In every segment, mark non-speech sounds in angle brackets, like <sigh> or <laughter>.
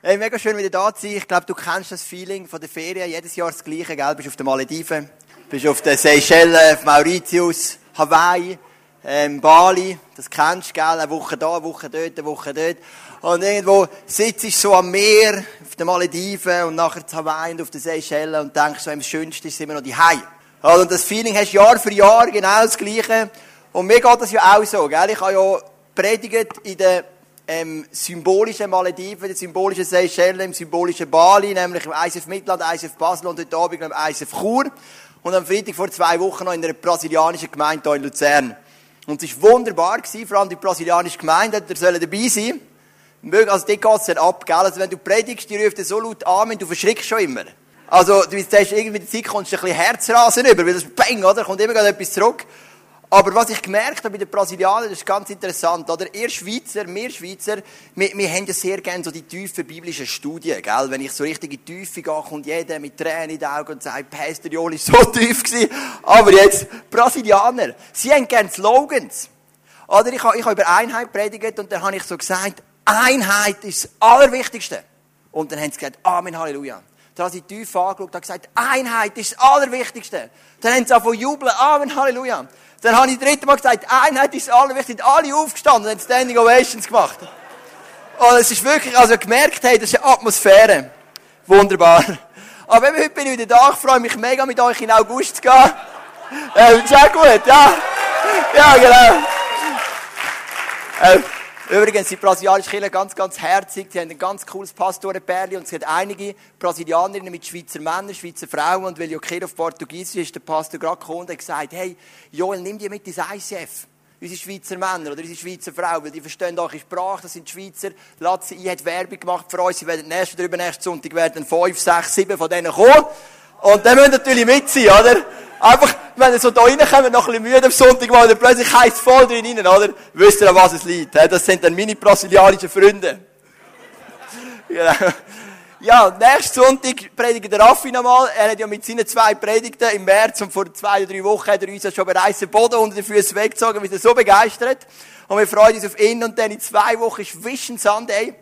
Hey, mega schön wieder da zu sein. Ich glaube, du kennst das Feeling von der Ferien. Jedes Jahr das Gleiche, gell? Bist auf den Malediven, bist auf den Seychellen, auf Mauritius, Hawaii, ähm, Bali. Das kennst du, gell? Eine Woche da, eine Woche dort, eine Woche dort. Und irgendwo sitzt du so am Meer, auf den Malediven und nachher zu Hawaii und auf den Seychellen und denkst so, am schönsten ist immer noch die Hai. Und das Feeling hast du Jahr für Jahr genau das Gleiche. Und mir geht das ja auch so, gell? Ich habe ja predigt in der ähm, symbolischen Malediven, den symbolischen Seychellen, im symbolischen Bali, nämlich im ISF Mittelland, ISF Basel und heute Abend im ISF Chur. Und am Freitag vor zwei Wochen noch in einer brasilianischen Gemeinde hier in Luzern. Und es war wunderbar, gewesen, vor allem die brasilianische Gemeinde, da sollen dabei sein. Also, dort geht es dann ab, gell? Also, wenn du predigst, die ruft so laut an, du verschrickst schon immer. Also, du hast irgendwie die Zeit, kommst du ein bisschen Herzrasen über, weil das Bang, oder? Kommt immer etwas zurück. Aber was ich gemerkt habe bei den Brasilianern, das ist ganz interessant, oder? Ihr Schweizer, wir Schweizer, wir, wir haben ja sehr gerne so die tiefen biblischen Studien, gell? Wenn ich so richtig in die Tiefe gehe, kommt jeder mit Tränen in den Augen und sagt, Pastor Joel ist <laughs> so tief gewesen. Aber jetzt, Brasilianer, sie haben gerne Slogans. Oder ich habe, ich habe über Einheit predigt und dann habe ich so gesagt, Einheit ist das Allerwichtigste. Und dann haben sie gesagt, Amen, Halleluja. Dann haben sie tief angeschaut und gesagt, Einheit ist das Allerwichtigste. Dann haben sie angefangen jubeln, Amen, Halleluja. Dann habe ich dritte Mal gesagt, Einheit ist alle wichtig. Alle aufgestanden und haben Standing Ovations gemacht. Und es ist wirklich, also gemerkt, hey, das ist eine Atmosphäre. Wunderbar. Aber heute bin ich wieder da. Ich freue mich mega, mit euch in August zu gehen. Äh, sehr gut, ja. Ja, genau. Äh, Übrigens, die brasilianische Kirche ganz, ganz herzig. Sie haben ein ganz cooles Pastorenpärchen und es gibt einige Brasilianerinnen mit Schweizer Männern, Schweizer Frauen. Und weil ja Kirche auf Portugiesisch ist, der Pastor gerade gekommen und hat gesagt, hey, Joel, nimm die mit ins ICF. Unsere Schweizer Männer oder unsere Schweizer Frauen, weil die verstehen eure Sprache, das sind Schweizer. Sie ein, hat Werbung gemacht für uns. Sie werden nächsten oder übernächsten Sonntag werden fünf, sechs, sieben von denen kommen. Und dann müssen natürlich mit sein, oder? Einfach, wenn ihr so da reinkommt, noch ein bisschen müde am Sonntag, weil plötzlich heißt voll drin rein, oder? Wisst ihr, an was es liegt? Das sind dann meine brasilianischen Freunde. <laughs> genau. Ja, nächsten Sonntag predigt der Raffi nochmal. Er hat ja mit seinen zwei Predigten im März und vor zwei oder drei Wochen hat er uns ja schon bereits den Boden unter den Füßen weggezogen. Wir sind so begeistert. Und wir freuen uns auf ihn. Und dann in zwei Wochen ist Vision Sunday.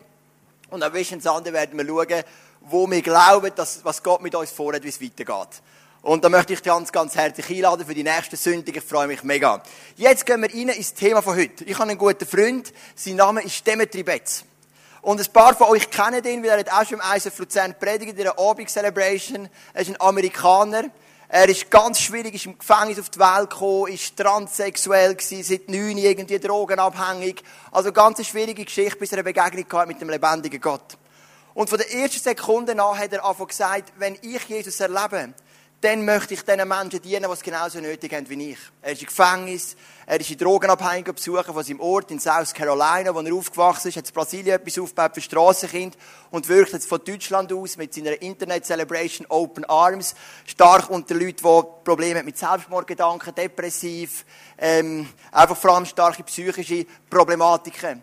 Und am Vision Sunday werden wir schauen, wo wir glauben, dass, was Gott mit uns vorhat, wie es weitergeht. Und da möchte ich dich ganz, ganz herzlich einladen für die nächste Sündig. Ich freue mich mega. Jetzt gehen wir rein ins Thema von heute. Ich habe einen guten Freund. Sein Name ist Demetri Betz. Und ein paar von euch kennen ihn, weil er hat auch schon im ISF Luzern predigt in der Abend Celebration. Er ist ein Amerikaner. Er ist ganz schwierig, ist im Gefängnis auf die Welt gekommen, ist transsexuell gewesen, seit neun irgendwie drogenabhängig. Also ganz eine schwierige Geschichte, bis er eine Begegnung hatte mit dem lebendigen Gott. Und von der ersten Sekunde an hat er einfach gesagt, wenn ich Jesus erlebe, dann möchte ich diesen Menschen dienen, die es genauso nötig haben wie ich. Er ist im Gefängnis, er ist in Drogenabhängigen besuchen von seinem Ort in South Carolina, wo er aufgewachsen ist, hat in Brasilien etwas aufgebaut für Strassenkind und wirkt jetzt von Deutschland aus mit seiner Internet Celebration Open Arms stark unter Leuten, die Probleme mit Selbstmordgedanken, depressiv, ähm, einfach vor allem starke psychische Problematiken.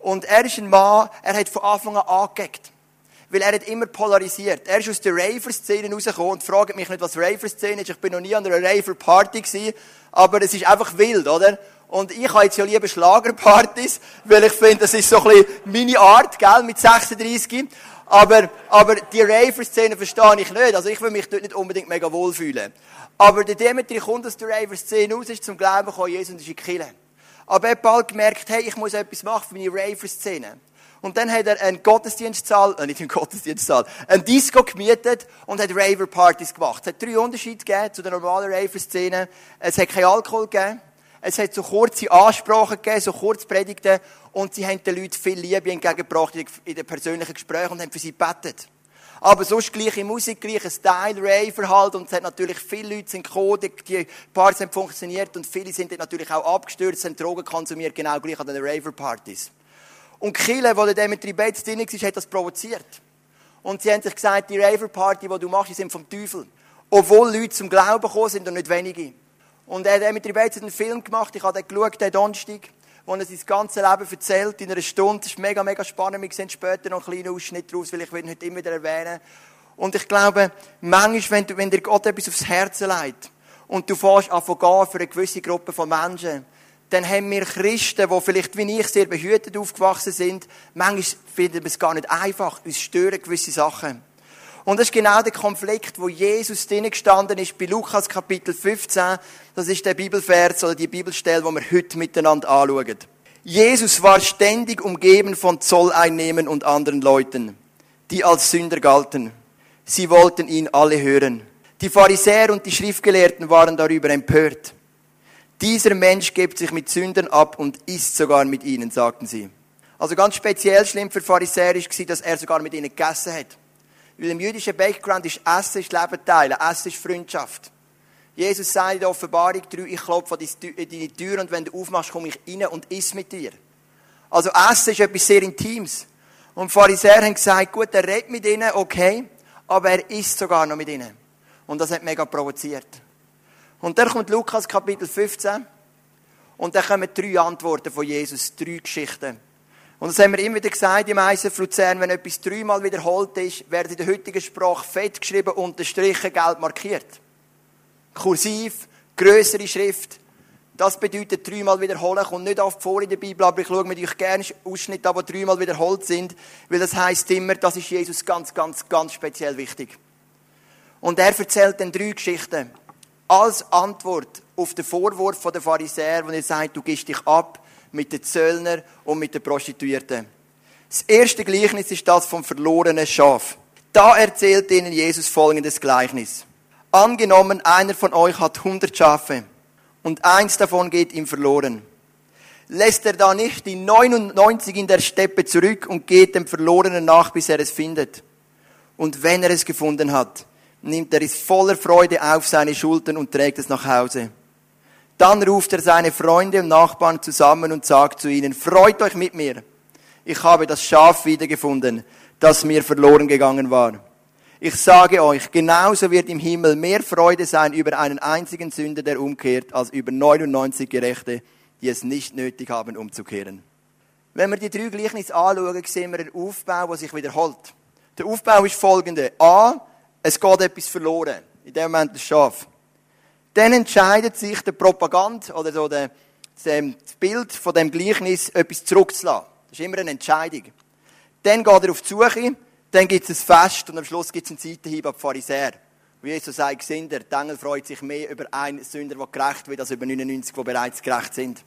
Und er ist ein Mann, er hat von Anfang an angegeben weil er hat immer polarisiert. Er ist aus der Raver-Szene rausgekommen und fragt mich nicht, was Raver-Szene ist. Ich bin noch nie an einer Raver-Party gewesen, aber es ist einfach wild, oder? Und ich habe jetzt ja lieber Schlagerpartys, weil ich finde, das ist so ein bisschen meine Art, gell, mit 36. Aber, aber die Raver-Szene verstehe ich nicht. Also ich will mich dort nicht unbedingt mega wohlfühlen. Aber der Demetri kommt aus der Raver-Szene raus, ist zum Glauben gekommen, Jesus ist in Kille. Aber er hat bald gemerkt, hey, ich muss etwas machen für meine Raver-Szene. Und dann hat er einen Gottesdienstsaal, äh, nicht einen Gottesdienstsaal, einen Disco gemietet und hat Raver-Partys gemacht. Es hat drei Unterschiede gegeben zu der normalen Raver-Szene. Es hat keinen Alkohol gegeben. Es hat so kurze Ansprachen gegeben, so Kurzpredigten. Und sie haben den Leuten viel Liebe entgegengebracht in den persönlichen Gesprächen und haben für sie gebetet. Aber sonst gleiche Musik, gleicher Style, Raver halt. Und es hat natürlich viele Leute sind gekommen, die Partys haben funktioniert und viele sind natürlich auch abgestürzt, haben Drogen konsumiert, genau gleich an den Raver-Partys. Und Kille, wo der Demetri Bates drin war, hat das provoziert. Und sie haben sich gesagt, die Raver-Party, die du machst, die sind vom Teufel. Obwohl Leute zum Glauben gekommen sind und nicht wenige. Und der Demetri Bates hat einen Film gemacht, ich habe den geschaut, den Donnerstag, wo er sein ganzes Leben erzählt, in einer Stunde. Das ist mega, mega spannend. Wir sehen später noch einen kleinen Ausschnitt daraus, weil ich ihn heute immer wieder erwähnen. Und ich glaube, manchmal, wenn, du, wenn dir Gott etwas aufs Herz legt und du fährst an für eine gewisse Gruppe von Menschen, dann haben wir Christen, die vielleicht wie ich sehr behütet aufgewachsen sind, manchmal finden wir es gar nicht einfach, uns stören gewisse Sachen. Und das ist genau der Konflikt, wo Jesus drinnen gestanden ist bei Lukas Kapitel 15. Das ist der Bibelvers oder die Bibelstelle, wo wir heute miteinander anschauen. Jesus war ständig umgeben von Zolleinnehmern und anderen Leuten, die als Sünder galten. Sie wollten ihn alle hören. Die Pharisäer und die Schriftgelehrten waren darüber empört. Dieser Mensch gibt sich mit Sündern ab und isst sogar mit ihnen, sagten sie. Also ganz speziell schlimm für Pharisäer war, dass er sogar mit ihnen gegessen hat. Weil im jüdischen Background ist Essen ist Leben teilen, Essen ist Freundschaft. Jesus sagt in der Offenbarung 3, ich klopfe an deine Tür und wenn du aufmachst, komme ich rein und iss mit dir. Also Essen ist etwas sehr Intimes. Und die Pharisäer haben gesagt, gut, er redet mit ihnen, okay, aber er isst sogar noch mit ihnen. Und das hat mega provoziert. Und dann kommt Lukas Kapitel 15 und dann kommen drei Antworten von Jesus, drei Geschichten. Und das haben wir immer wieder gesagt im ISF Luzern, wenn etwas dreimal wiederholt ist, wird in der heutigen Sprache fett geschrieben, unterstrichen, gelb markiert. Kursiv, größere Schrift. Das bedeutet dreimal wiederholen, kommt nicht oft vor in der Bibel, aber ich schaue mit euch gerne Ausschnitte an, die dreimal wiederholt sind, weil das heißt immer, das ist Jesus ganz, ganz, ganz speziell wichtig. Und er erzählt dann drei Geschichten als Antwort auf den Vorwurf der Pharisäer, wo er sagt, du gibst dich ab mit den Zöllner und mit den Prostituierten. Das erste Gleichnis ist das vom verlorenen Schaf. Da erzählt ihnen Jesus folgendes Gleichnis. Angenommen, einer von euch hat hundert Schafe und eins davon geht ihm verloren. Lässt er da nicht die 99 in der Steppe zurück und geht dem Verlorenen nach, bis er es findet? Und wenn er es gefunden hat, nimmt er es voller Freude auf seine Schultern und trägt es nach Hause. Dann ruft er seine Freunde und Nachbarn zusammen und sagt zu ihnen, freut euch mit mir. Ich habe das Schaf wiedergefunden, das mir verloren gegangen war. Ich sage euch, genauso wird im Himmel mehr Freude sein über einen einzigen Sünder, der umkehrt, als über 99 Gerechte, die es nicht nötig haben, umzukehren. Wenn wir die drei Gleichnisse anschauen, sehen wir einen Aufbau, der sich wiederholt. Der Aufbau ist folgende. A, es geht etwas verloren. In dem Moment das Schaf. Dann entscheidet sich der Propagand oder so der, das Bild von dem Gleichnis, etwas zurückzulassen. Das ist immer eine Entscheidung. Dann geht er auf die Suche, dann gibt es ein Fest und am Schluss gibt es einen Seitenhieb an die Pharisäer. Wie Jesus sagt, Sünder, der Engel freut sich mehr über einen Sünder, der gerecht wird, als über 99, die bereits gerecht sind.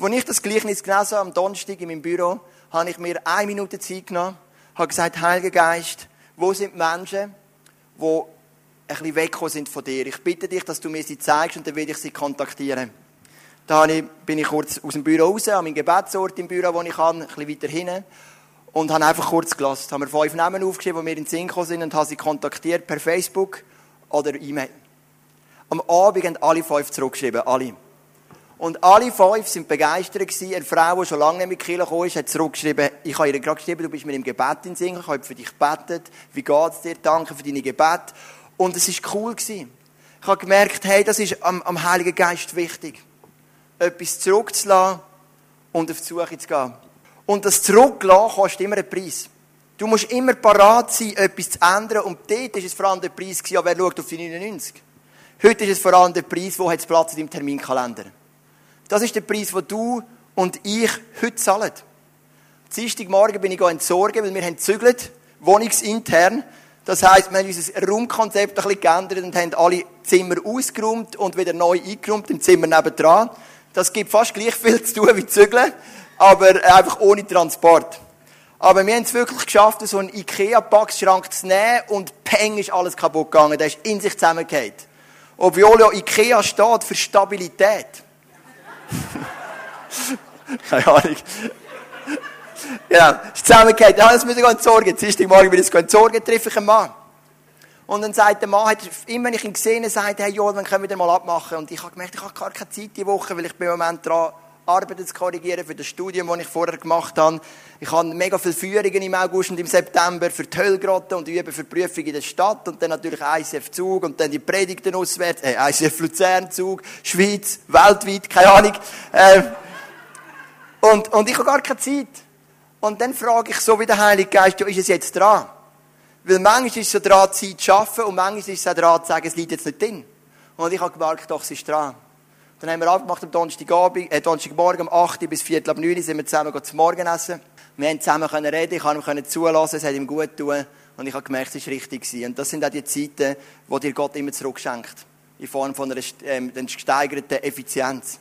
Als ich das Gleichnis gelesen habe, am Donnerstag in meinem Büro, habe ich mir eine Minute Zeit genommen, habe gesagt, Heiliger Geist, wo sind die Menschen, die ein bisschen weggekommen sind von dir. Ich bitte dich, dass du mir sie zeigst und dann werde ich sie kontaktieren. Da bin ich kurz aus dem Büro raus, an meinem Gebetsort im Büro, wo ich kann, ein bisschen weiter hinten. Und habe einfach kurz gelassen. Habe mir fünf Namen aufgeschrieben, die mir in den Sinn gekommen sind und habe sie kontaktiert per Facebook oder E-Mail. Am Abend haben alle fünf zurückgeschrieben, alle. Und alle fünf sind begeistert gewesen. Eine Frau, die schon lange nicht mit Kirche gekommen ist, hat zurückgeschrieben, ich habe ihr gerade geschrieben, du bist mir im Gebet in Sinn, ich habe für dich gebetet. Wie geht's dir? Danke für deine Gebet. Und es ist cool gewesen. Ich habe gemerkt, hey, das ist am, am Heiligen Geist wichtig. Etwas zurückzulassen und auf die Suche zu gehen. Und das Zurücklassen kostet immer einen Preis. Du musst immer parat sein, etwas zu ändern. Und dort war es vor allem der Preis, ja, wer schaut auf die 99? Heute ist es vor allem der Preis, wo hat es Platz in deinem Terminkalender. Das ist der Preis, den du und ich heute zahlen. Dienstagmorgen bin ich entsorgen, weil wir haben gezügelt, wohnungsintern. Das heisst, wir haben unser Raumkonzept ein bisschen geändert und haben alle Zimmer ausgeräumt und wieder neu eingeräumt im Zimmer nebendran. Das gibt fast gleich viel zu tun wie zügeln, aber einfach ohne Transport. Aber wir haben es wirklich geschafft, so einen Ikea-Packschrank zu nehmen und peng ist alles kaputt gegangen. Der ist in sich zusammengefallen. Obwohl ja Ikea steht für Stabilität. Keine Ahnung. Genau, ist zusammengehört. Ja, das müssen wir entsorgen. Dienstagmorgen will ich entsorgen, treffe ich einen Mann. Und dann sagt der Mann, immer wenn ich ihn gesehen habe, sagt hey Joel, wann können wir den mal abmachen? Und ich habe gemerkt, ich habe gar keine Zeit diese Woche, weil ich bin im Moment dran, Arbeiten zu korrigieren für das Studium, das ich vorher gemacht habe. Ich habe mega viele Führungen im August und im September für die Höllgrotte und übe für Prüfungen in der Stadt und dann natürlich ICF Zug und dann die Predigten auswärts, äh, ICF Luzern Zug, Schweiz, weltweit, keine Ahnung. Äh, und, und ich habe gar keine Zeit. Und dann frage ich so wie der Heilige Geist, ja, ist es jetzt dran? Weil manchmal ist es so dran, Zeit zu schaffen und manchmal ist es auch dran, zu sagen, es liegt jetzt nicht drin. Und ich habe gemerkt, doch, es ist dran. Dann haben wir abgemacht am Donnerstagabend, äh, Donnerstagmorgen um 8 bis Viertel ab 9 sind wir zusammen zum Morgenessen. Wir haben zusammen können reden, ich konnte ihm zulassen, es hat ihm gut getan. Und ich habe gemerkt, es war richtig. Gewesen. Und das sind auch die Zeiten, die dir Gott immer zurückschenkt. In Form von einer ähm, gesteigerten Effizienz.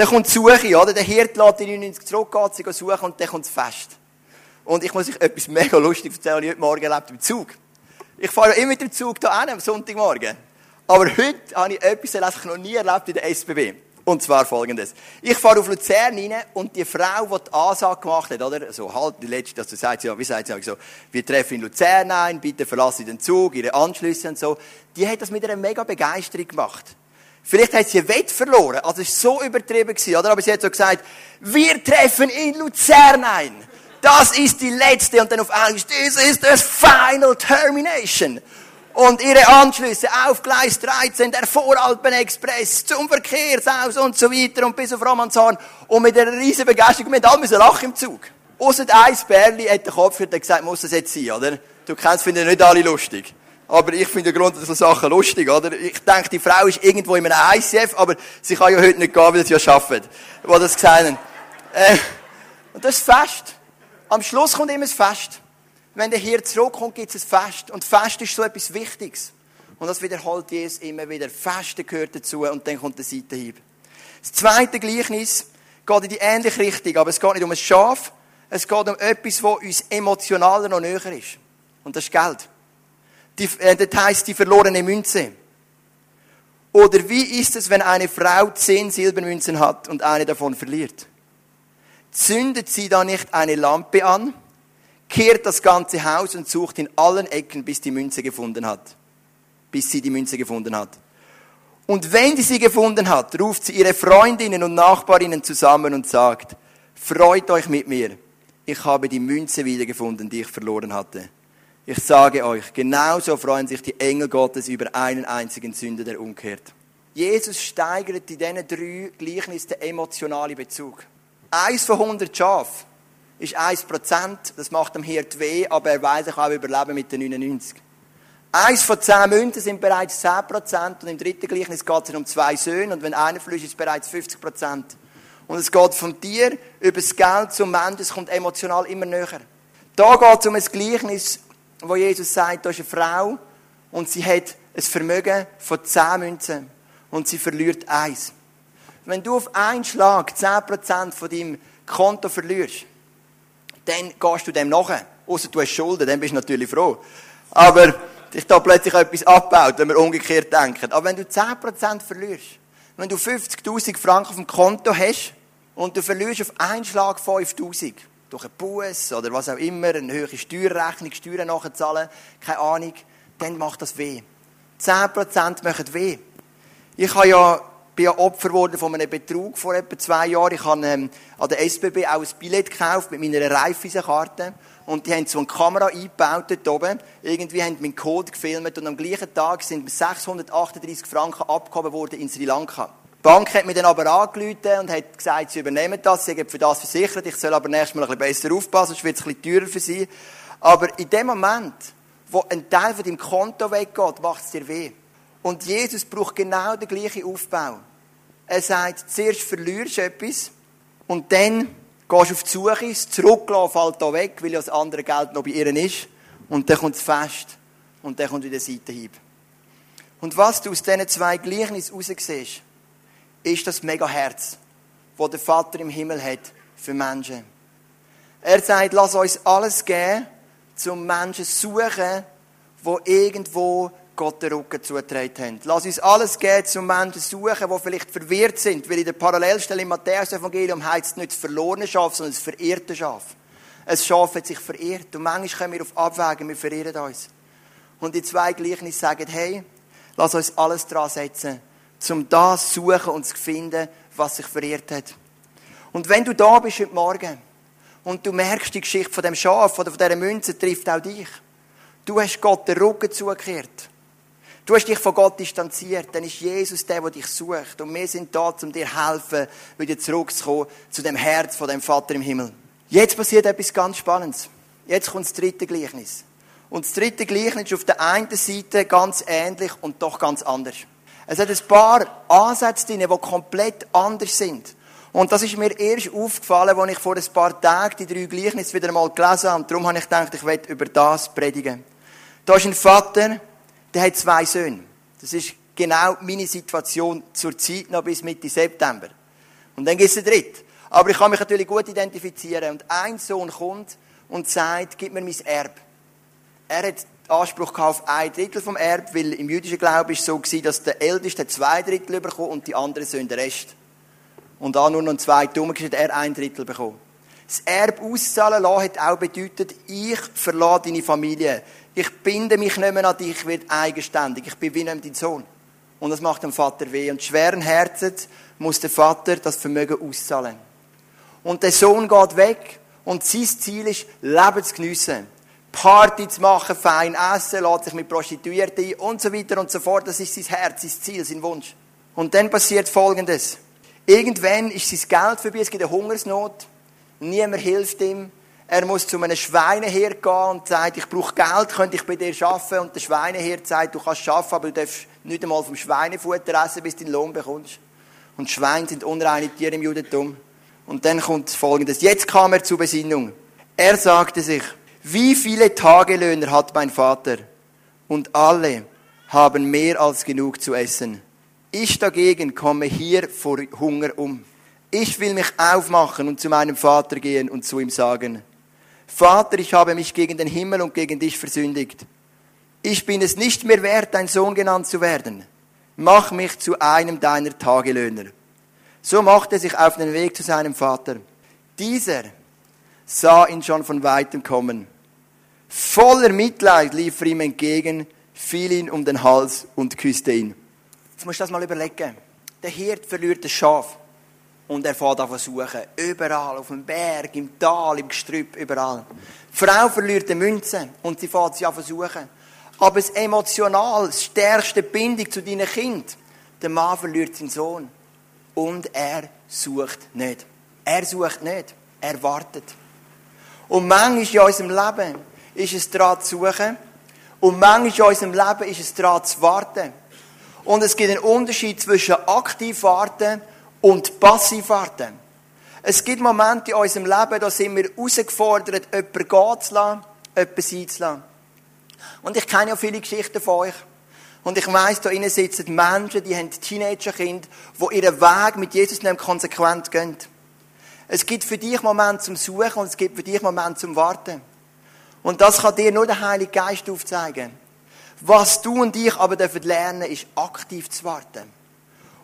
Dann kommt die Suche, oder? Der Hirt lässt die 99 zurück, geht sie suchen und dann kommt das Fest. Und ich muss euch etwas mega lustig erzählen, ich heute Morgen erlebt im Zug. Ich fahre immer mit dem Zug hier hin, am Sonntagmorgen. Aber heute habe ich etwas das ich noch nie erlebt in der SBB. Und zwar folgendes. Ich fahre auf Luzern rein und die Frau, die die Ansage gemacht hat, oder? So, halt, die letzte, dass du sagst, ja, wie sagt sie so, wir treffen in Luzern ein, bitte verlassen den Zug, ihre Anschlüsse und so. Die hat das mit einer mega Begeisterung gemacht. Vielleicht hat sie Wett verloren, also es war so übertrieben gewesen, oder? Aber sie hat so gesagt, wir treffen in Luzern ein. Das ist die letzte, und dann auf Englisch, this is the final termination und ihre Anschlüsse auf Gleis 13, der Voralpen-Express zum Verkehrsaus und so weiter und bis auf Romanshorn. Und mit einer riesen Begeisterung, wir haben alle lachen im Zug. Ausser ein Bärli hat den Kopf und gesagt, muss das jetzt sein, oder? Du kennst, finden nicht alle lustig. Aber ich finde grundsätzlich so Sachen lustig, oder? Ich denke, die Frau ist irgendwo in einem ICF, aber sie kann ja heute nicht gehen, weil sie ja arbeiten. Wo das gesagt haben. Äh, und das ist Fest. Am Schluss kommt immer das Fest wenn der Hirte zurückkommt, gibt es ein Fest. Und Fest ist so etwas Wichtiges. Und das wiederholt Jesus immer wieder. Feste gehört dazu und dann kommt der Seitenhieb. Das zweite Gleichnis geht in die ähnliche Richtung, aber es geht nicht um ein Schaf, es geht um etwas, was uns emotionaler noch näher ist. Und das ist Geld. Die, äh, das heisst die verlorene Münze. Oder wie ist es, wenn eine Frau zehn Silbermünzen hat und eine davon verliert? Zündet sie da nicht eine Lampe an kehrt das ganze Haus und sucht in allen Ecken, bis die Münze gefunden hat. Bis sie die Münze gefunden hat. Und wenn sie sie gefunden hat, ruft sie ihre Freundinnen und Nachbarinnen zusammen und sagt, freut euch mit mir, ich habe die Münze wiedergefunden, die ich verloren hatte. Ich sage euch, genauso freuen sich die Engel Gottes über einen einzigen Sünder, der umkehrt. Jesus steigert in diesen drei Gleichnissen den emotionalen Bezug. Eins von 100 Schafen ist 1%, das macht dem Hirt weh, aber er weiß, er kann auch überleben mit den 99. Eins von zehn Münzen sind bereits 10% und im dritten Gleichnis geht es um zwei Söhne und wenn einer flücht, ist es bereits 50%. Und es geht von dir über das Geld zum Menschen, es kommt emotional immer näher. Da geht es um ein Gleichnis, wo Jesus sagt, da ist eine Frau und sie hat ein Vermögen von zehn Münzen und sie verliert eins. Wenn du auf einen Schlag 10% von deinem Konto verlierst, dann gehst du dem nachher. Außer du hast Schulden, dann bist du natürlich froh. Aber dich da plötzlich etwas abbaut, wenn wir umgekehrt denken. Aber wenn du 10% verlierst, wenn du 50.000 Franken auf dem Konto hast und du verlierst auf einen Schlag 5.000, durch einen Bus oder was auch immer, eine höhere Steuerrechnung, Steuern nachzahlen, keine Ahnung, dann macht das weh. 10% machen weh. Ich habe ja bin ja Opfer geworden von einem Betrug vor etwa zwei Jahren. Ich habe ähm, an der SBB auch ein Billett gekauft mit meiner Raiffeisenkarte. Und die haben so eine Kamera eingebaut dort oben. Irgendwie haben meinen Code gefilmt und am gleichen Tag sind 638 Franken abgehoben worden in Sri Lanka. Die Bank hat mich dann aber angerufen und hat gesagt, sie übernehmen das, sie haben für das versichert, ich soll aber nächstes Mal ein bisschen besser aufpassen, sonst wird es ein bisschen teurer für sie. Aber in dem Moment, wo ein Teil von deinem Konto weggeht, macht es dir weh. Und Jesus braucht genau den gleichen Aufbau. Er sagt, zuerst verlierst du etwas und dann gehst du auf die Suche, das Zurücklassen fällt da weg, weil ja das andere Geld noch bei ihr ist. Und dann kommt es fest und dann kommt wieder der Seitenhieb. Und was du aus diesen zwei Gleichnissen raussiehst, ist das Mega-Herz, das der Vater im Himmel hat für Menschen. Er sagt, lass uns alles geben, zum Menschen suchen, wo irgendwo Gott den Rücken zugetragen haben. Lass uns alles geben, zum Menschen suchen, die vielleicht verwirrt sind, weil in der Parallelstelle im Matthäus-Evangelium heißt es nicht das verlorene Schaf, sondern das verirrte Schaf. Ein Schaf hat sich verirrt und manchmal kommen wir auf Abwägen, wir verirren uns. Und die zwei Gleichnisse sagen, hey, lass uns alles dran setzen, um das zu suchen und zu finden, was sich verirrt hat. Und wenn du da bist heute Morgen und du merkst, die Geschichte von dem Schaf oder von dieser Münze trifft auch dich. Du hast Gott den Rücken zugekehrt. Du hast dich von Gott distanziert, dann ist Jesus der, der dich sucht. Und wir sind da, um dir helfen, wieder zurückzukommen zu dem Herz von dem Vater im Himmel. Jetzt passiert etwas ganz Spannendes. Jetzt kommt das dritte Gleichnis. Und das dritte Gleichnis ist auf der einen Seite ganz ähnlich und doch ganz anders. Es hat ein paar Ansätze drin, die komplett anders sind. Und das ist mir erst aufgefallen, als ich vor ein paar Tagen die drei Gleichnisse wieder einmal gelesen habe. Darum habe ich gedacht, ich werde über das predigen. Da ist ein Vater, der hat zwei Söhne. Das ist genau meine Situation zur Zeit noch bis Mitte September. Und dann gibt es einen dritten. Aber ich kann mich natürlich gut identifizieren. Und ein Sohn kommt und sagt, gib mir mein Erb. Er hat Anspruch auf ein Drittel vom Erb, weil im jüdischen Glauben ist es so gewesen, dass der Älteste zwei Drittel bekommt und die anderen Söhne den Rest. Und da nur noch zwei Dumme hat er ein Drittel bekommen. Das Erb auszahlen lassen hat auch bedeutet, ich verlasse deine Familie. Ich binde mich nicht mehr an dich, ich werde eigenständig. Ich bin wie nicht dein Sohn. Und das macht dem Vater weh. Und schweren Herzens muss der Vater das Vermögen auszahlen. Und der Sohn geht weg und sein Ziel ist, Leben zu geniessen. Party zu machen, fein essen, lässt sich mit Prostituierten ein und so weiter und so fort. Das ist sein Herz, sein Ziel, sein Wunsch. Und dann passiert Folgendes. Irgendwann ist sein Geld vorbei, es gibt eine Hungersnot. Niemand hilft ihm. Er muss zu einem Schweinehirt gehen und sagt, ich brauche Geld, könnte ich bei dir arbeiten? Und der Schweinehirt sagt, du kannst arbeiten, aber du darfst nicht einmal vom Schweinefutter essen, bis du den Lohn bekommst. Und Schweine sind unreine Tiere im Judentum. Und dann kommt Folgendes. Jetzt kam er zur Besinnung. Er sagte sich, wie viele Tagelöhner hat mein Vater? Und alle haben mehr als genug zu essen. Ich dagegen komme hier vor Hunger um. Ich will mich aufmachen und zu meinem Vater gehen und zu ihm sagen, Vater, ich habe mich gegen den Himmel und gegen dich versündigt. Ich bin es nicht mehr wert, dein Sohn genannt zu werden. Mach mich zu einem deiner Tagelöhner. So machte er sich auf den Weg zu seinem Vater. Dieser sah ihn schon von weitem kommen. Voller Mitleid lief er ihm entgegen, fiel ihn um den Hals und küsste ihn. Jetzt musst du das mal überlegen. Der Hirt verliert das Schaf. Und er fährt an suchen. Überall, auf dem Berg, im Tal, im Gestrüpp, überall. Die Frau verliert die Münze und sie fährt sie an suchen. Aber das emotional, das stärkste Bindung zu deinem Kind, der Mann verliert seinen Sohn. Und er sucht nicht. Er sucht nicht. Er wartet. Und manchmal in unserem Leben ist es daran zu suchen. Und manchmal in unserem Leben ist es daran zu warten. Und es gibt einen Unterschied zwischen aktiv warten und passiv warten. Es gibt Momente in unserem Leben, da sind wir herausgefordert, jemanden gehen zu lassen, jemanden sein zu lassen. Und ich kenne ja viele Geschichten von euch. Und ich weiss, da innen sitzen Menschen, die haben Teenagerkinder, die ihren Weg mit Jesus nicht konsequent gehen. Es gibt für dich Momente zum Suchen und es gibt für dich Momente zum Warten. Und das kann dir nur der Heilige Geist aufzeigen. Was du und ich aber dürfen lernen, ist aktiv zu warten.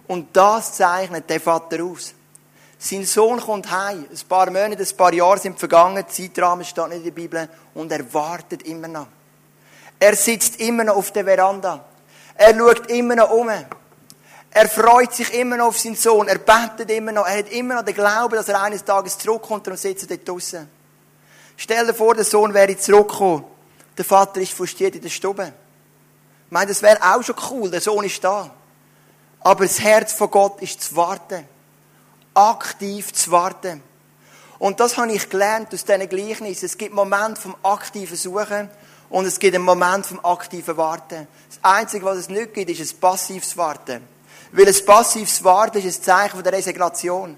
Und das zeichnet der Vater aus. Sein Sohn kommt heim. Ein paar Monate, ein paar Jahre sind vergangen. Zeitrahmen steht nicht in der Bibel. Und er wartet immer noch. Er sitzt immer noch auf der Veranda. Er schaut immer noch um. Er freut sich immer noch auf seinen Sohn. Er betet immer noch. Er hat immer noch den Glauben, dass er eines Tages zurückkommt und sitzt dort draussen. Stell dir vor, der Sohn wäre zurückgekommen. Der Vater ist frustriert in der Stube. Ich meine, das wäre auch schon cool. Der Sohn ist da. Aber das Herz von Gott ist zu warten. Aktiv zu warten. Und das habe ich gelernt aus diesen Gleichnissen. Es gibt Momente vom aktiven Suchen und es gibt einen Moment vom aktiven Warten. Das Einzige, was es nicht gibt, ist ein passives Warten. Weil ein passives Warten ist ein Zeichen der Resignation.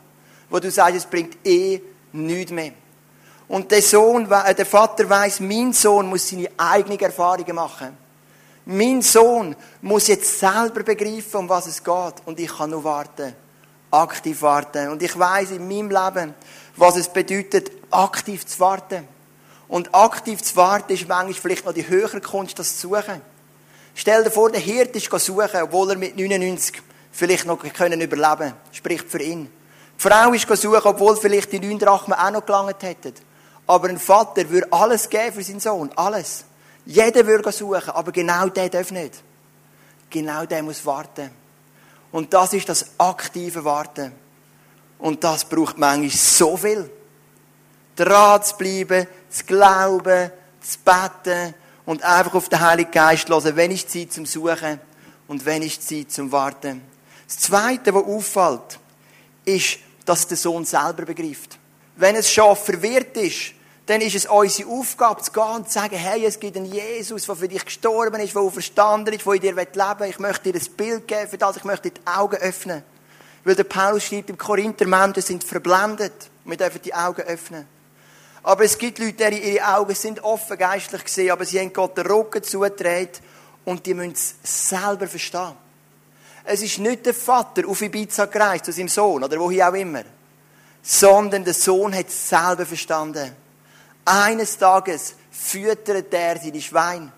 Wo du sagst, es bringt eh nichts mehr. Und der Sohn, äh, der Vater weiß, mein Sohn muss seine eigenen Erfahrungen machen. Mein Sohn muss jetzt selber begreifen, um was es geht. Und ich kann nur warten. Aktiv warten. Und ich weiß in meinem Leben, was es bedeutet, aktiv zu warten. Und aktiv zu warten ist manchmal vielleicht noch die höhere Kunst, das zu suchen. Stell dir vor, der Hirt ist suchen, obwohl er mit 99 vielleicht noch können überleben Spricht für ihn. Die Frau ist suchen, obwohl vielleicht die neun Drachmen auch noch gelangt hätten. Aber ein Vater würde alles geben für seinen Sohn. Alles. Jeder würde suchen, aber genau der darf nicht. Genau der muss warten. Und das ist das aktive Warten. Und das braucht manchmal so viel. Dran zu bleiben, zu glauben, zu beten und einfach auf den Heiligen Geist hören. Wenn ist Zeit zum Suchen und wenn ist Zeit zum Warten. Das Zweite, was auffällt, ist, dass der Sohn selber begreift. Wenn ein Schaf verwirrt ist, dann ist es unsere Aufgabe zu gehen und zu sagen, hey, es gibt einen Jesus, der für dich gestorben ist, der verstanden ist, der in dir leben will. Ich möchte dir ein Bild geben für das, ich möchte dir die Augen öffnen. Weil der Paulus schreibt, im Korinther, Menschen sind verblendet. Wir dürfen die Augen öffnen. Aber es gibt Leute, die ihre Augen sind offen geistlich gesehen, aber sie haben Gott den Rücken zugedreht und die müssen es selber verstehen. Es ist nicht der Vater auf Ibiza gereist zu seinem Sohn oder wohin auch immer, sondern der Sohn hat es selber verstanden. Eines Tages füttert er seine Schweine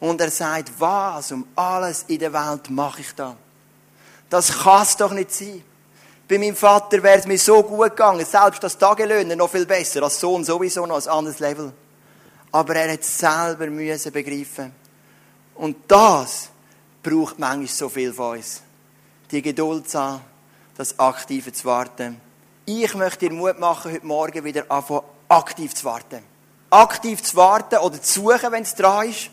und er sagt, was um alles in der Welt mache ich da? Das kann es doch nicht sein. Bei meinem Vater wäre es mir so gut gegangen, selbst das Tagelöhner noch viel besser, als Sohn sowieso noch ein anderes Level. Aber er hat es selber müssen begreifen. Und das braucht manchmal so viel von uns. Die Geduld zu haben, das Aktive zu warten. Ich möchte dir Mut machen, heute Morgen wieder anfangen, aktiv zu warten. Aktiv zu warten oder zu suchen, wenn es dran ist.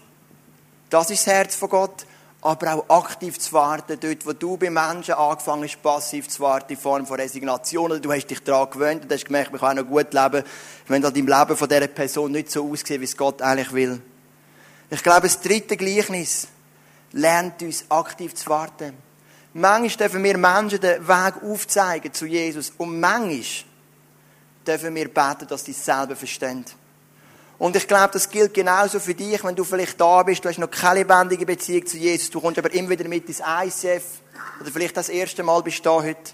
Das ist das Herz von Gott. Aber auch aktiv zu warten, dort, wo du bei Menschen angefangen hast, passiv zu warten, in Form von Resignation, oder du hast dich daran gewöhnt und hast gemerkt, man kann auch noch gut leben, wenn das im Leben von dieser Person nicht so aussieht, wie es Gott eigentlich will. Ich glaube, das dritte Gleichnis lernt uns, aktiv zu warten. Manchmal dürfen wir Menschen den Weg aufzeigen zu Jesus und manchmal dürfen wir beten, dass sie es selber verstehen. Und ich glaube, das gilt genauso für dich, wenn du vielleicht da bist, du hast noch keine lebendige Beziehung zu Jesus, du kommst aber immer wieder mit ins ICF oder vielleicht das erste Mal bist du da heute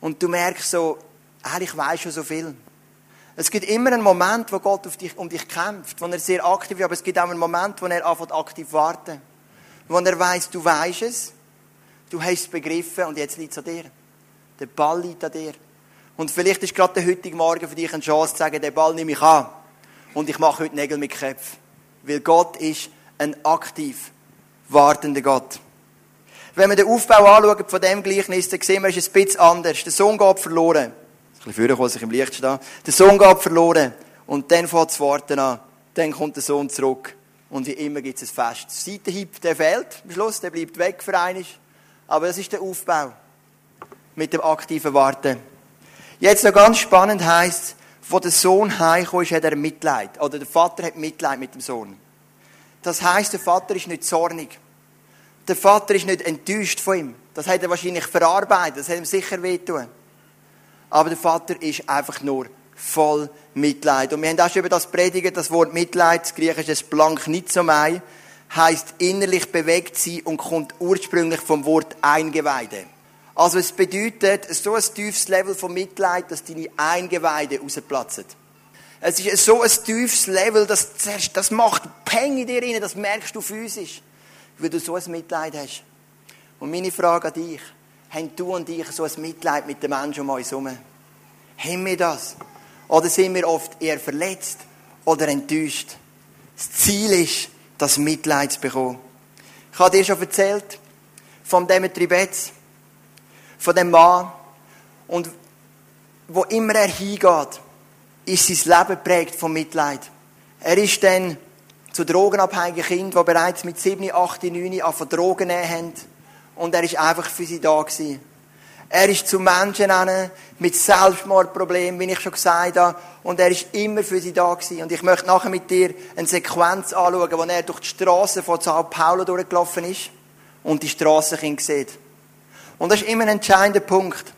und du merkst so, eigentlich weiß schon so viel. Es gibt immer einen Moment, wo Gott dich, um dich kämpft, wo er sehr aktiv ist, aber es gibt auch einen Moment, wo er anfängt aktiv warten. Wo er weiß, du weißt es, du hast es begriffen und jetzt liegt es an dir. Der Ball liegt an dir. Und vielleicht ist gerade der heutige Morgen für dich eine Chance zu sagen, den Ball nehme ich an. Und ich mache heute Nägel mit Köpfen. Weil Gott ist ein aktiv wartender Gott. Wenn wir den Aufbau anschauen von dem Gleichnis, dann sehen wir, es ist ein bisschen anders. Der Sohn geht verloren bisschen früher, als ich im Licht stehe. Der Sohn geht verloren. Und dann fängt das Warten an. Dann kommt der Sohn zurück. Und wie immer gibt es ein Fest. Der Seitenhieb, der fehlt am Schluss, der bleibt weg für einen. Aber das ist der Aufbau. Mit dem aktiven Warten. Jetzt noch ganz spannend heisst, wo der Sohn heimgekommen ist, hat er Mitleid. Oder der Vater hat Mitleid mit dem Sohn. Das heisst, der Vater ist nicht zornig. Der Vater ist nicht enttäuscht von ihm. Das hat er wahrscheinlich verarbeitet. Das hat ihm sicher wehtun. Aber der Vater ist einfach nur voll Mitleid. Und wir haben auch schon über das predigen, das Wort Mitleid, das griechische Blank nicht so mei, heisst innerlich bewegt sein und kommt ursprünglich vom Wort Eingeweide. Also es bedeutet so ein tiefes Level von Mitleid, dass deine Eingeweide rausplatzen. Es ist so ein tiefes Level, dass das macht Peng in dir rein, das merkst du physisch, weil du so ein Mitleid hast. Und meine Frage an dich, haben du und ich so ein Mitleid mit den Menschen um uns herum? Haben wir das? Oder sind wir oft eher verletzt oder enttäuscht? Das Ziel ist, das Mitleid zu bekommen. Ich habe dir schon erzählt von Demetri Betz, von dem Mann. Und wo immer er hingeht, ist sein Leben prägt von Mitleid. Er ist dann zu drogenabhängigen Kindern, die bereits mit 7, 8, 9 an Drogen haben und er ist einfach für sie da gewesen. Er ist zu Menschen hin, mit Selbstmordproblemen, wie ich schon gesagt habe. Und er ist immer für sie da gewesen. Und ich möchte nachher mit dir eine Sequenz anschauen, wo er durch die Straße von Sao Paulo durchgelaufen ist und die Strassenkinder sieht. Und das ist immer ein entscheidender Punkt.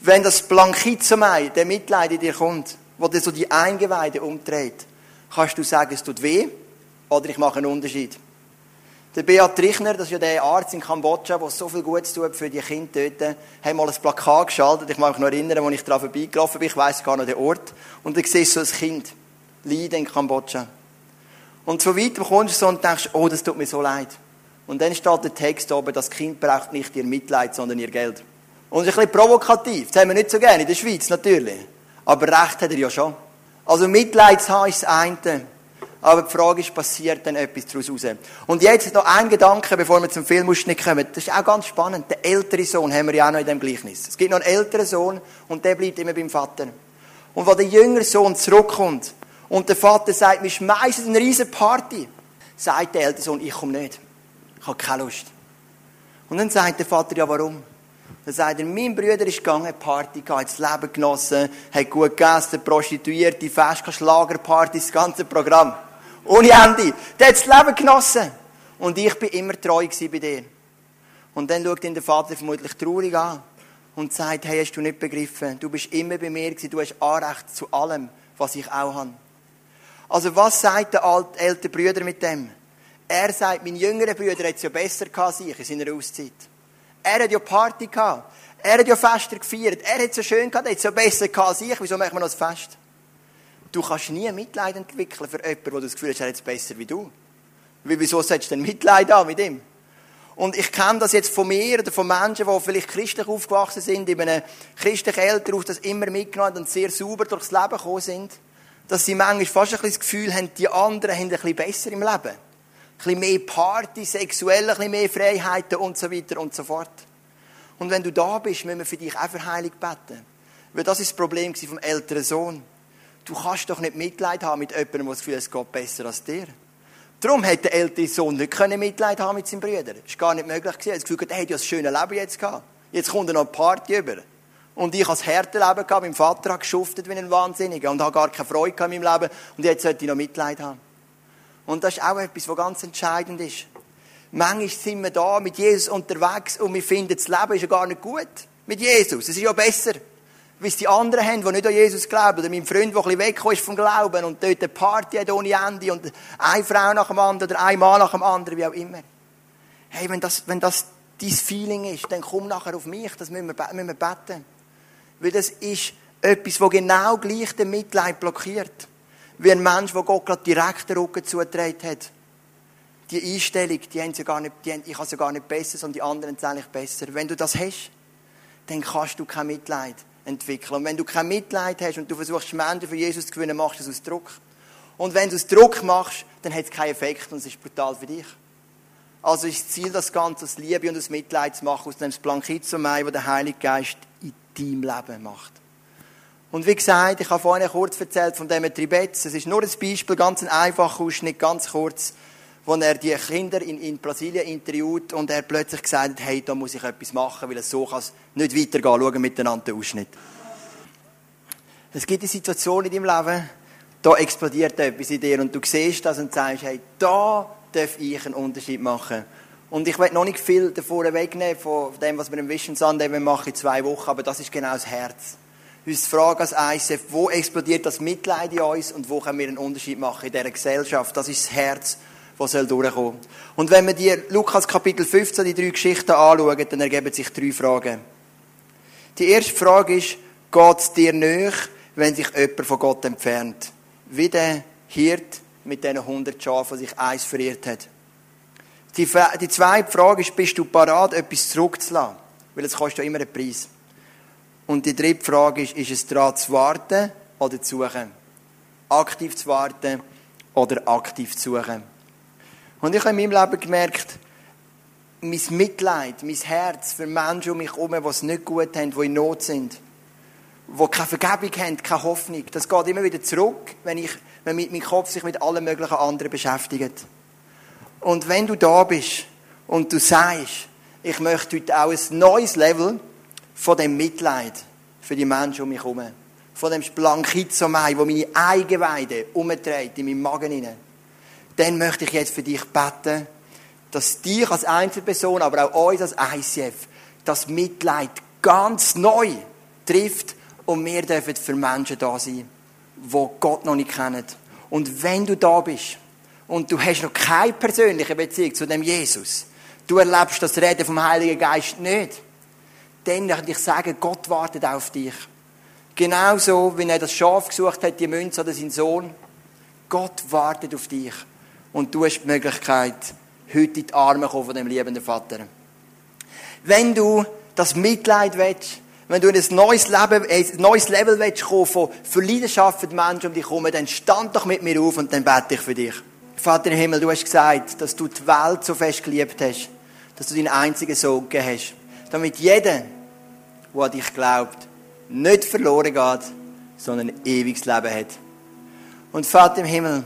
Wenn das Blankizomai, der Mitleid in dir kommt, wo dir so die Eingeweide umdreht, kannst du sagen, es tut weh, oder ich mache einen Unterschied. Der Beat Trichner, das ist ja der Arzt in Kambodscha, der so viel Gutes tut für die Kinder dort, hat mal ein Plakat geschaltet. Ich mag mich noch erinnern, als ich daran vorbeigelaufen bin. Ich weiss gar noch den Ort. Und dann siehst du so ein Kind leiden in Kambodscha. Und so weit kommst du so und denkst, oh, das tut mir so leid. Und dann steht der Text oben, das Kind braucht nicht ihr Mitleid, sondern ihr Geld. Und das ist ein bisschen provokativ. Das haben wir nicht so gerne in der Schweiz, natürlich. Aber Recht hat er ja schon. Also Mitleid zu haben ist das eine. Aber die Frage ist, passiert dann etwas daraus raus? Und jetzt noch ein Gedanke, bevor wir zum Filmausschnitt kommen. Das ist auch ganz spannend. Der ältere Sohn haben wir ja auch noch in dem Gleichnis. Es gibt noch einen älteren Sohn und der bleibt immer beim Vater. Und wenn der jüngere Sohn zurückkommt und der Vater sagt, wir schmeißen eine riesen Party, sagt der ältere Sohn, ich komme nicht. Ich habe keine Lust. Und dann sagt der Vater, ja warum? Dann sagt er, mein Bruder ist gegangen, Party gehabt, das Leben genossen, hat gut gegessen, Prostituierte, Fest, Schlagerpartys, das ganze Programm. Ohne Ende. Der hat das Leben genossen. Und ich bin immer treu bei dir. Und dann schaut ihn der Vater vermutlich traurig an und sagt, hey, hast du nicht begriffen? Du bist immer bei mir gewesen, du hast Anrecht zu allem, was ich auch habe. Also was sagt der alte, ältere Brüder mit dem? Er sagt, mein jüngerer Bruder hat es ja besser gehabt ich in seiner Auszeit. Er hat ja Party gehabt. Er hat ja Fester gefeiert. Er hat es so schön gehabt, er hat es ja besser gehabt als ich. Wieso machen wir noch das Fest? Du kannst nie Mitleid entwickeln für jemanden, wo du das Gefühl hast, er es besser wie du. Wieso sollst du denn Mitleid haben mit ihm? Und ich kenne das jetzt von mir oder von Menschen, die vielleicht christlich aufgewachsen sind, in einem christlichen Elternhaus das immer mitgenommen und sehr sauber durchs Leben gekommen sind, dass sie manchmal fast ein bisschen das Gefühl haben, die anderen haben ein bisschen besser im Leben. Ein bisschen mehr Party, sexuell ein bisschen mehr Freiheiten und so weiter und so fort. Und wenn du da bist, müssen wir für dich auch für Heilung beten. Weil das ist das Problem vom älteren Sohn. Du kannst doch nicht Mitleid haben mit jemandem, der das Gefühl hat, es geht besser als dir. Darum hat der ältere Sohn nicht Mitleid haben mit seinem Bruder. Das war gar nicht möglich. Er hat das Gefühl, er hat ja ein schönes Leben jetzt gehabt. Jetzt kommt er noch eine Party über. Und ich habe das harte Leben gehabt. Mein Vater hat geschuftet wie ein Wahnsinniger und habe gar keine Freude in meinem Leben. Und jetzt sollte ich noch Mitleid haben. Und das ist auch etwas, was ganz entscheidend ist. Manchmal sind wir da mit Jesus unterwegs und wir finden, das Leben ist ja gar nicht gut. Mit Jesus. Es ist ja besser wie es die anderen haben, die nicht an Jesus glauben. Oder mein Freund, der ein bisschen weggekommen ist vom Glauben und dort eine Party hat ohne Ende und eine Frau nach dem anderen oder ein Mann nach dem anderen, wie auch immer. Hey, wenn das, wenn das dein Feeling ist, dann komm nachher auf mich, das müssen wir, müssen wir beten. Weil das ist etwas, das genau gleich den Mitleid blockiert. Wie ein Mensch, der Gott gerade direkt den Rücken zugetragen hat. Die Einstellung, die haben sie gar nicht, die haben, ich habe sie gar nicht besser, sondern die anderen sind eigentlich besser. Wenn du das hast, dann kannst du kein Mitleid entwickeln. Und wenn du kein Mitleid hast und du versuchst, Menschen für Jesus zu gewinnen, machst du es aus Druck. Und wenn du es Druck machst, dann hat es keinen Effekt und es ist brutal für dich. Also ist das Ziel, das Ganze aus Liebe und aus Mitleid zu machen, aus dem Blankizomai, das der Heilige Geist in deinem Leben macht. Und wie gesagt, ich habe vorhin kurz erzählt von dem Tribetz. Es ist nur ein Beispiel, ganz ein einfacher Ausschnitt, ganz kurz, wo er die Kinder in, in Brasilien interviewt und er plötzlich gesagt hat, hey, da muss ich etwas machen, weil es so kann es nicht weitergehen. Schauen miteinander den Ausschnitt. Es gibt eine Situation in deinem Leben, da explodiert etwas in dir und du siehst das und sagst, hey, da darf ich einen Unterschied machen. Und ich will noch nicht viel davor wegnehmen von dem, was wir im Vision Sunday machen in zwei Wochen, aber das ist genau das Herz. Uns Frage als ICF, wo explodiert das Mitleid in uns und wo können wir einen Unterschied machen in dieser Gesellschaft? Das ist das Herz was soll durchkommen. Und wenn wir die Lukas Kapitel 15, die drei Geschichten anschauen, dann ergeben sich drei Fragen. Die erste Frage ist, geht es dir nicht, wenn sich jemand von Gott entfernt? Wie der Hirt mit diesen 100 Schafen, die sich eins verirrt hat. Die, die zweite Frage ist, bist du parat, etwas zurückzulassen? Weil es kostet ja immer einen Preis. Und die dritte Frage ist, ist es daran zu warten oder zu suchen? Aktiv zu warten oder aktiv zu suchen? Und ich habe in meinem Leben gemerkt, mein Mitleid, mein Herz für Menschen um mich herum, die es nicht gut haben, die in Not sind, die keine Vergebung haben, keine Hoffnung, das geht immer wieder zurück, wenn, ich, wenn mein Kopf sich mit allen möglichen anderen beschäftigt. Und wenn du da bist und du sagst, ich möchte heute auch ein neues Level von dem Mitleid für die Menschen um mich herum, von dem Splankizomai, wo meine Eigenweide umdreht in meinem Magen hinein, dann möchte ich jetzt für dich beten, dass dich als Einzelperson, aber auch uns als ICF, das Mitleid ganz neu trifft und wir dürfen für Menschen da sein, die Gott noch nicht kennen. Und wenn du da bist und du hast noch keine persönliche Beziehung zu dem Jesus, du erlebst das Reden vom Heiligen Geist nicht, dann möchte ich sagen, Gott wartet auf dich. Genauso, wie er das Schaf gesucht hat, die Münze oder sein Sohn. Gott wartet auf dich. Und du hast die Möglichkeit, heute in die Arme kommen von dem liebenden Vater. Wenn du das Mitleid willst, wenn du in ein neues, Leben, ein neues Level willst kommen von, für Leidenschaft für die Menschen um dich herum, dann stand doch mit mir auf und dann bete ich für dich. Vater im Himmel, du hast gesagt, dass du die Welt so fest geliebt hast, dass du deinen einzigen Sohn gegeben hast, damit jeder, der an dich glaubt, nicht verloren geht, sondern ein ewiges Leben hat. Und Vater im Himmel,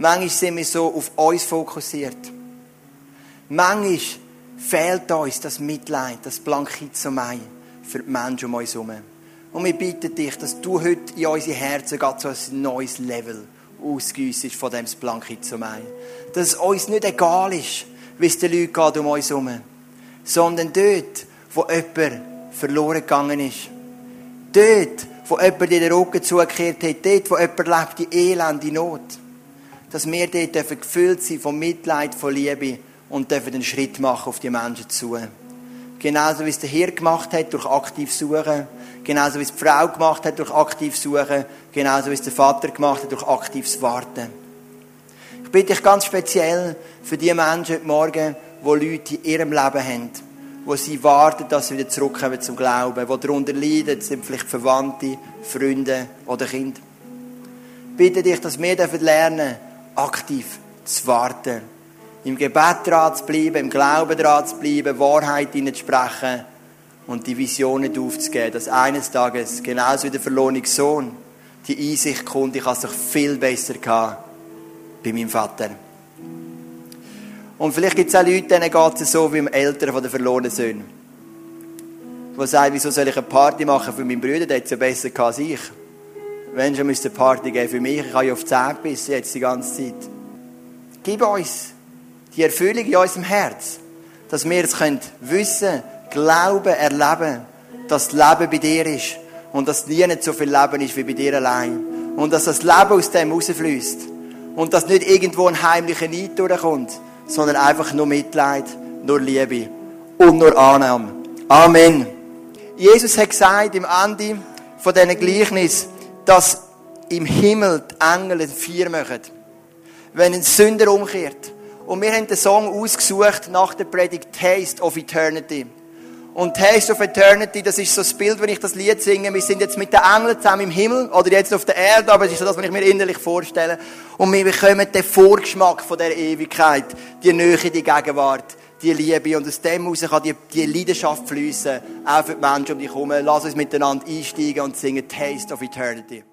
Manchmal sind wir so auf uns fokussiert. Manchmal fehlt uns das Mitleid, das Blankizomai für die Menschen um uns herum. Und wir bitten dich, dass du heute in unsere Herzen geht so ein neues Level ausgüssest von dem Blankizomai. Dass es uns nicht egal ist, wie es den Leuten geht um uns herum, sondern dort, wo jemand verloren gegangen ist. Dort, wo jemand dir den Rücken zugekehrt hat, dort, wo jemand lebt, die Elend, die Not. Dass wir dort gefüllt sind von Mitleid, von Liebe und dürfen einen Schritt machen auf die Menschen zu. Genauso wie es der Herr gemacht hat, durch aktiv suchen. Genauso wie es die Frau gemacht hat, durch aktiv suchen. Genauso wie es der Vater gemacht hat, durch aktives Warten. Ich bitte dich ganz speziell für die Menschen heute Morgen, die Leute in ihrem Leben haben, wo sie warten, dass sie wieder zurückkommen zum Glauben, die darunter leiden, sind vielleicht Verwandte, Freunde oder Kinder. Ich bitte dich, dass wir lernen dürfen, aktiv zu warten im Gebet dran zu bleiben, im Glauben dran zu bleiben, Wahrheit sprechen und die Visionen aufzugeben, dass eines Tages, genauso wie der verlorene Sohn, die Einsicht kommt, ich habe es viel besser gehabt bei meinem Vater. Und vielleicht gibt es auch Leute, denen geht es so wie dem Eltern von den verlorenen Söhnen. Die sagen, wieso soll ich eine Party machen für meinen Bruder, der hat es ja besser gehabt als ich. Wenn schon müsste Party geben für mich, ich habe ja auf die gebissen jetzt die ganze Zeit. Gib uns die Erfüllung in unserem Herz, dass wir es können wissen, glauben, erleben, dass das Leben bei dir ist und dass nie nicht so viel Leben ist wie bei dir allein und dass das Leben aus dem rausfließt und dass nicht irgendwo ein heimlicher Neid durchkommt, sondern einfach nur Mitleid, nur Liebe und nur Annahme. Amen. Jesus hat gesagt im Ende von diesen Gleichnis, dass im Himmel die Engel ein Vier machen. Wenn ein Sünder umkehrt, und wir haben den Song ausgesucht nach der Predigt Taste of Eternity. Und Taste of Eternity, das ist so das Bild, wenn ich das Lied singe. Wir sind jetzt mit den Engeln zusammen im Himmel oder jetzt auf der Erde, aber es ist so das, was ich mir innerlich vorstelle. Und wir bekommen den Vorgeschmack von der Ewigkeit, die Nähe, die Gegenwart, die Liebe. Und aus dem heraus kann die, die Leidenschaft fließen, auch für die Menschen um dich herum. Lass uns miteinander einsteigen und singen Taste of Eternity.